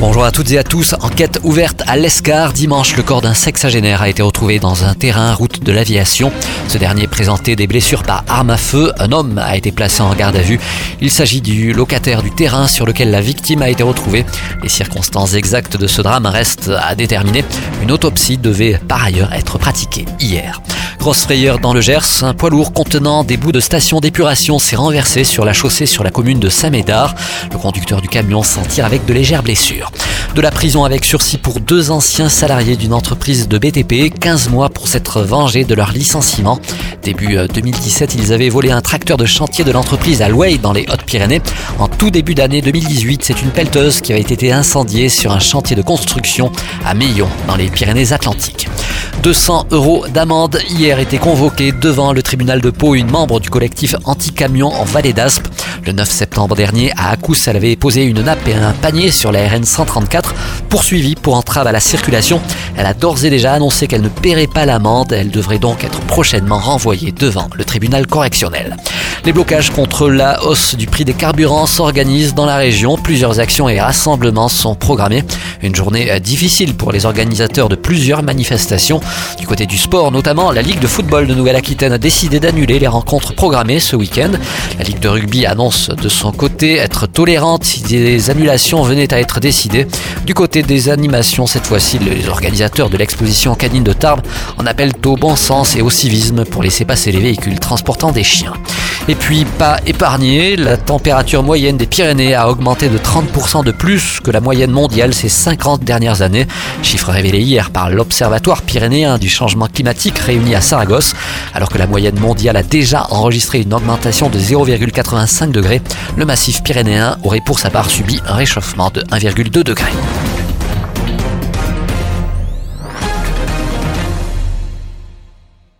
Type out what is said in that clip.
Bonjour à toutes et à tous. Enquête ouverte à l'Escar. Dimanche, le corps d'un sexagénaire a été retrouvé dans un terrain route de l'aviation. Ce dernier présentait des blessures par arme à feu. Un homme a été placé en garde à vue. Il s'agit du locataire du terrain sur lequel la victime a été retrouvée. Les circonstances exactes de ce drame restent à déterminer. Une autopsie devait par ailleurs être pratiquée hier. Grosse frayeur dans le Gers, un poids lourd contenant des bouts de station d'épuration s'est renversé sur la chaussée sur la commune de Saint-Médard. Le conducteur du camion s'en tire avec de légères blessures. De la prison avec sursis pour deux anciens salariés d'une entreprise de BTP, 15 mois pour s'être vengés de leur licenciement. Début 2017, ils avaient volé un tracteur de chantier de l'entreprise à Louay dans les Hautes-Pyrénées. En tout début d'année 2018, c'est une pelleteuse qui avait été incendiée sur un chantier de construction à Meillon dans les Pyrénées-Atlantiques. 200 euros d'amende. Hier était convoqué devant le tribunal de Pau une membre du collectif anti-camion en Vallée d'Aspe. Le 9 septembre dernier, à Acous, elle avait posé une nappe et un panier sur la RN 134, poursuivie pour entrave à la circulation. Elle a d'ores et déjà annoncé qu'elle ne paierait pas l'amende. Elle devrait donc être prochainement renvoyée devant le tribunal correctionnel. Les blocages contre la hausse du prix des carburants s'organisent dans la région. Plusieurs actions et rassemblements sont programmés. Une journée difficile pour les organisateurs de plusieurs manifestations. Du côté du sport notamment, la Ligue de football de Nouvelle-Aquitaine a décidé d'annuler les rencontres programmées ce week-end. La Ligue de rugby annonce de son côté être tolérante si des annulations venaient à être décidées. Du côté des animations, cette fois-ci, les organisateurs de l'exposition canine de Tarbes en appellent au bon sens et au civisme pour laisser passer les véhicules transportant des chiens. Et puis, pas épargné, la température moyenne des Pyrénées a augmenté de 30% de plus que la moyenne mondiale ces 50 dernières années. Chiffre révélé hier par l'Observatoire pyrénéen du changement climatique réuni à Saragosse, alors que la moyenne mondiale a déjà enregistré une augmentation de 0,85 degrés. Le massif pyrénéen aurait pour sa part subi un réchauffement de 1,2 degré.